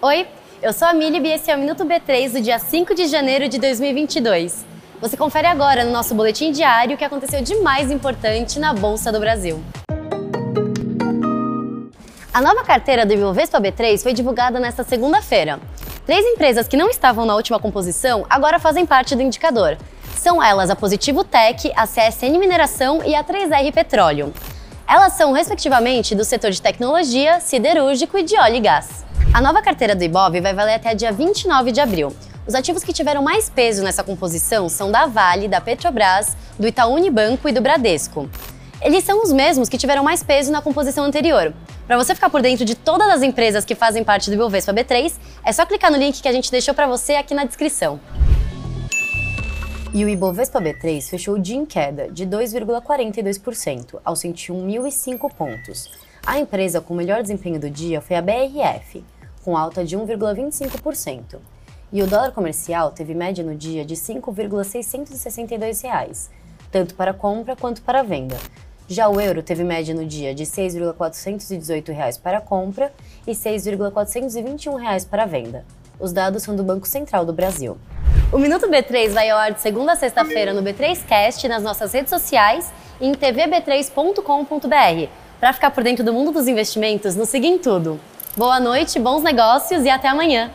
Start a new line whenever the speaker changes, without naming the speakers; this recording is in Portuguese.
Oi, eu sou a Mili e esse é o Minuto B3 do dia 5 de janeiro de 2022. Você confere agora no nosso boletim diário o que aconteceu de mais importante na Bolsa do Brasil. A nova carteira do Ibovespa B3 foi divulgada nesta segunda-feira. Três empresas que não estavam na última composição agora fazem parte do indicador. São elas a Positivo Tech, a CSN Mineração e a 3R Petróleo. Elas são, respectivamente, do setor de tecnologia, siderúrgico e de óleo e gás. A nova carteira do Ibov vai valer até dia 29 de abril. Os ativos que tiveram mais peso nessa composição são da Vale, da Petrobras, do Itaú Unibanco e do Bradesco. Eles são os mesmos que tiveram mais peso na composição anterior. Para você ficar por dentro de todas as empresas que fazem parte do Ibovespa B3, é só clicar no link que a gente deixou para você aqui na descrição. E o Ibovespa B3 fechou o dia em queda de 2,42%, aos 101.005 pontos. A empresa com o melhor desempenho do dia foi a BRF, com alta de 1,25%. E o dólar comercial teve média no dia de 5,662 reais, tanto para compra quanto para venda, já o euro teve média no dia de R$ 6,418 para compra e R$ 6,421 para venda. Os dados são do Banco Central do Brasil. O Minuto B3 vai ao ar de segunda a sexta-feira no B3Cast, nas nossas redes sociais e em tvb3.com.br. Para ficar por dentro do mundo dos investimentos, nos siga em tudo. Boa noite, bons negócios e até amanhã!